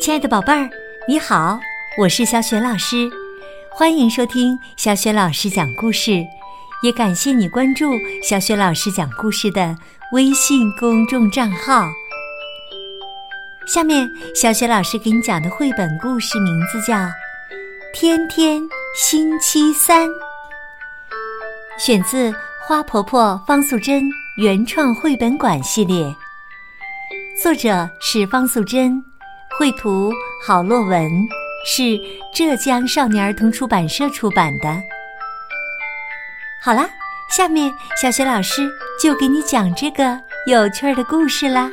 亲爱的宝贝儿，你好，我是小雪老师，欢迎收听小雪老师讲故事，也感谢你关注小雪老师讲故事的微信公众账号。下面，小雪老师给你讲的绘本故事名字叫《天天星期三》，选自花婆婆方素珍原创绘本馆系列，作者是方素珍。绘图郝洛文是浙江少年儿童出版社出版的。好啦，下面小雪老师就给你讲这个有趣的故事啦。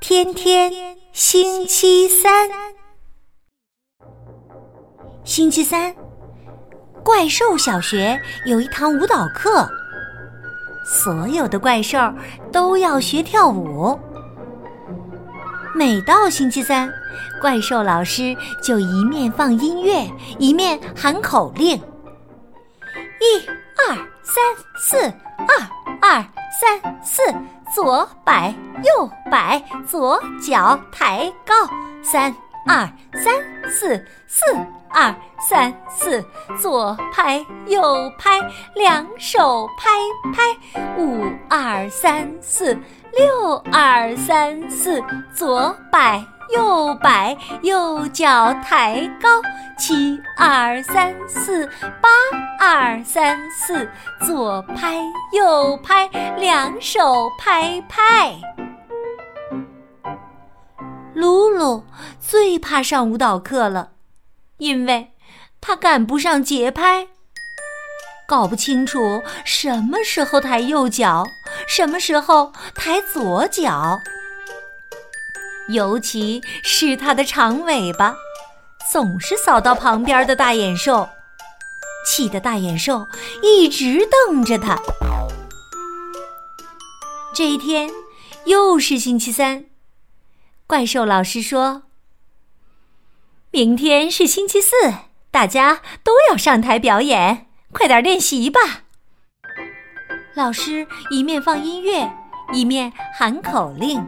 天天星期三，星期三，怪兽小学有一堂舞蹈课，所有的怪兽都要学跳舞。每到星期三，怪兽老师就一面放音乐，一面喊口令：一、二、三、四，二、二、三、四，左摆右摆，左脚抬高，三、二、三、四，四、二、三、四，左拍右拍，两手拍拍，五、二、三、四。六二三四，左摆右摆，右脚抬高。七二三四，八二三四，左拍右拍，两手拍拍。露露最怕上舞蹈课了，因为她赶不上节拍。搞不清楚什么时候抬右脚，什么时候抬左脚。尤其是它的长尾巴，总是扫到旁边的大眼兽，气得大眼兽一直瞪着它。这一天又是星期三，怪兽老师说：“明天是星期四，大家都要上台表演。”快点练习吧！老师一面放音乐，一面喊口令：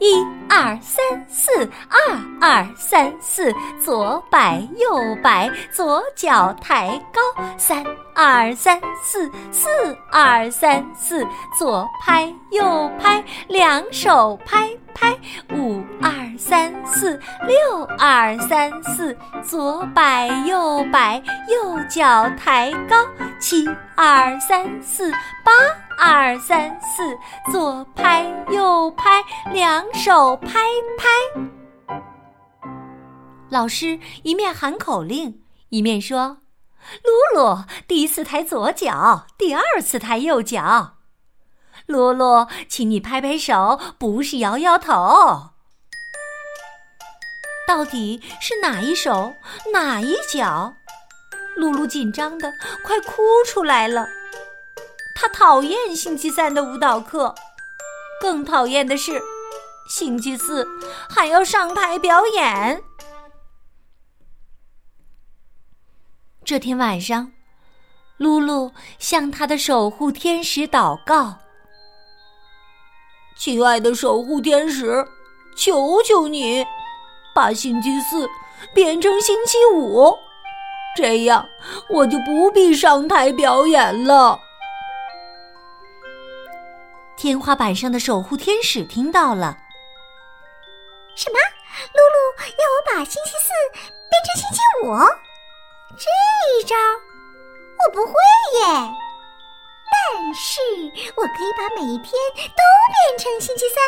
一、二、三、四，二、二、三、四，左摆右摆，左脚抬高，三、二、三、四，四、二、三、四，左拍右拍，两手拍拍，五、二、三、四，六、二、三、四，左摆右摆，右脚抬高，七、二、三、四，八、二、三、四，左拍右拍，两手拍拍。老师一面喊口令，一面说：“露露，第一次抬左脚，第二次抬右脚。”露露，请你拍拍手，不是摇摇头。到底是哪一手，哪一脚？露露紧张的快哭出来了。她讨厌星期三的舞蹈课，更讨厌的是星期四还要上台表演。这天晚上，露露向她的守护天使祷告。亲爱的守护天使，求求你，把星期四变成星期五，这样我就不必上台表演了。天花板上的守护天使听到了，什么？露露要我把星期四变成星期五？这一招我不会耶。但是我可以把每一天都变成星期三，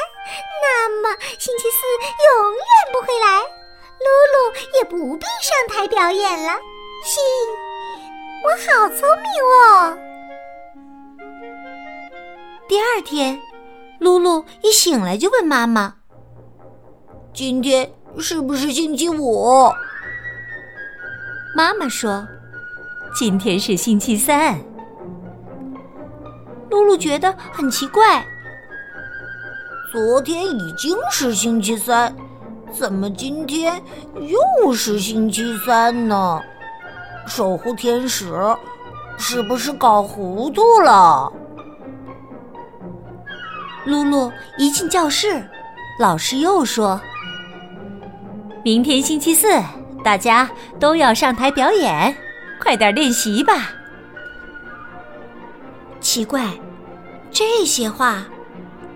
那么星期四永远不会来，露露也不必上台表演了。信，我好聪明哦！第二天，露露一醒来就问妈妈：“今天是不是星期五？”妈妈说：“今天是星期三。”露露觉得很奇怪，昨天已经是星期三，怎么今天又是星期三呢？守护天使是不是搞糊涂了？露露一进教室，老师又说：“明天星期四，大家都要上台表演，快点练习吧。奇怪，这些话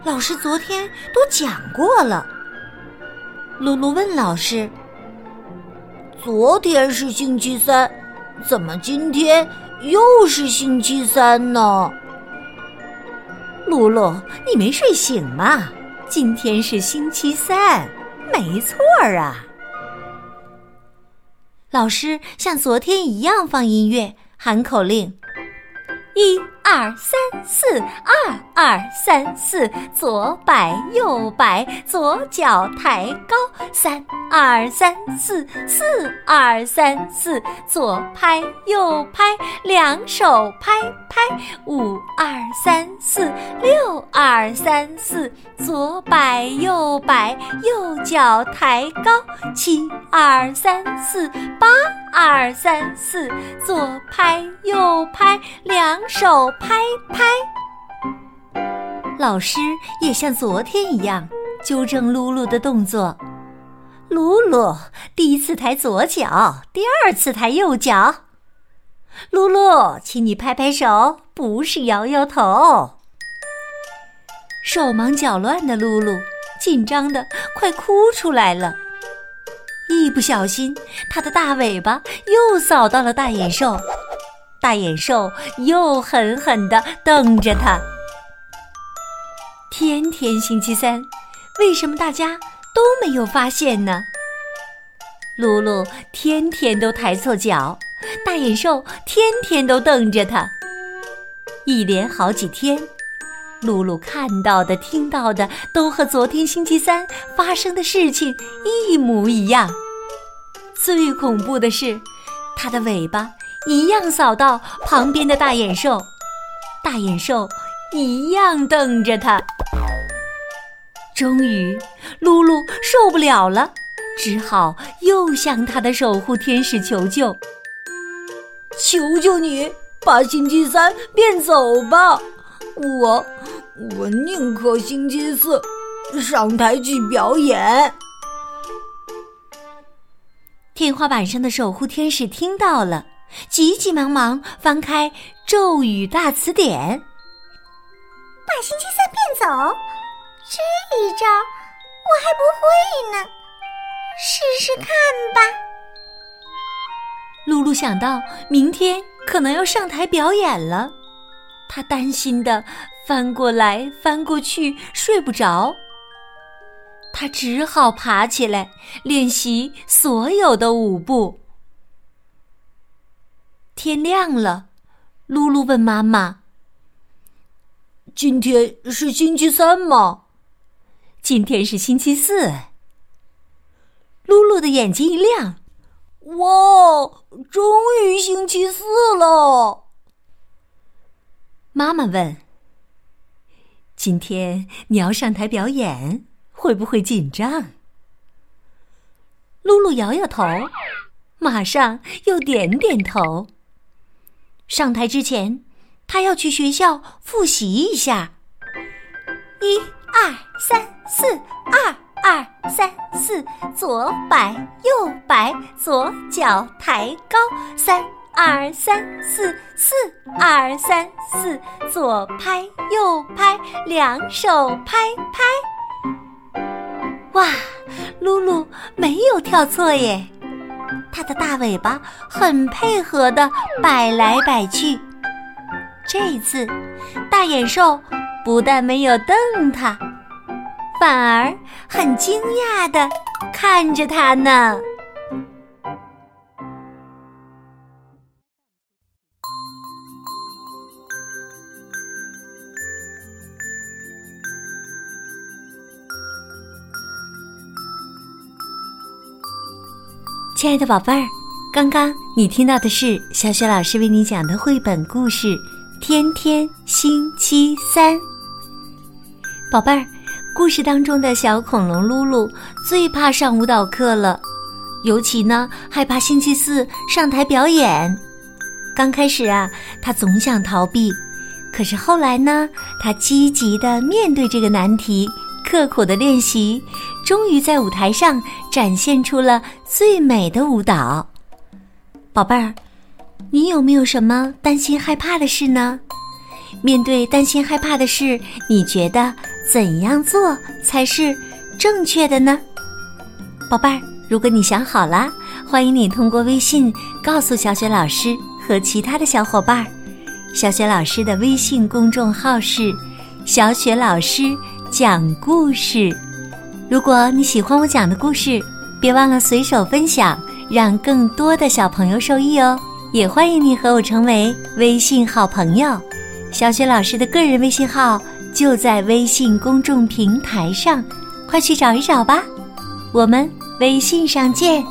老师昨天都讲过了。露露问老师：“昨天是星期三，怎么今天又是星期三呢？”露露，你没睡醒吗？今天是星期三，没错儿啊。老师像昨天一样放音乐，喊口令：一二三四，二二三四，左摆右摆，左脚抬高，三二三四，四二三四，左拍右拍，两手拍拍，五二三四，六二三四，左摆右摆，右脚抬高，七二三四，八二三四，左拍右拍，两手拍拍。老师也像昨天一样纠正露露的动作。露露第一次抬左脚，第二次抬右脚。露露，请你拍拍手，不是摇摇头。手忙脚乱的露露紧张的快哭出来了。一不小心，她的大尾巴又扫到了大野兽，大眼兽又狠狠的瞪着她。天天星期三，为什么大家都没有发现呢？露露天天都抬错脚，大眼兽天天都瞪着他。一连好几天，露露看到的、听到的都和昨天星期三发生的事情一模一样。最恐怖的是，它的尾巴一样扫到旁边的大眼兽，大眼兽一样瞪着它。终于，露露受不了了，只好又向他的守护天使求救：“求求你，把星期三变走吧！我，我宁可星期四上台去表演。”天花板上的守护天使听到了，急急忙忙翻开咒语大词典，把星期三变走。这一招我还不会呢，试试看吧。露露想到明天可能要上台表演了，她担心的翻过来翻过去睡不着，她只好爬起来练习所有的舞步。天亮了，露露问妈妈：“今天是星期三吗？”今天是星期四。露露的眼睛一亮，哇，终于星期四了！妈妈问：“今天你要上台表演，会不会紧张？”露露摇摇头，马上又点点头。上台之前，他要去学校复习一下。一二三四，二二三四，左摆右摆，左脚抬高，三二三四，四二三四，左拍右拍，两手拍拍。哇，露露没有跳错耶，它的大尾巴很配合的摆来摆去。这次，大眼兽。不但没有瞪它，反而很惊讶的看着它呢。亲爱的宝贝儿，刚刚你听到的是小雪老师为你讲的绘本故事《天天星期三》。宝贝儿，故事当中的小恐龙露露最怕上舞蹈课了，尤其呢害怕星期四上台表演。刚开始啊，他总想逃避，可是后来呢，他积极的面对这个难题，刻苦的练习，终于在舞台上展现出了最美的舞蹈。宝贝儿，你有没有什么担心害怕的事呢？面对担心害怕的事，你觉得怎样做才是正确的呢？宝贝儿，如果你想好了，欢迎你通过微信告诉小雪老师和其他的小伙伴儿。小雪老师的微信公众号是“小雪老师讲故事”。如果你喜欢我讲的故事，别忘了随手分享，让更多的小朋友受益哦。也欢迎你和我成为微信好朋友。小雪老师的个人微信号就在微信公众平台上，快去找一找吧。我们微信上见。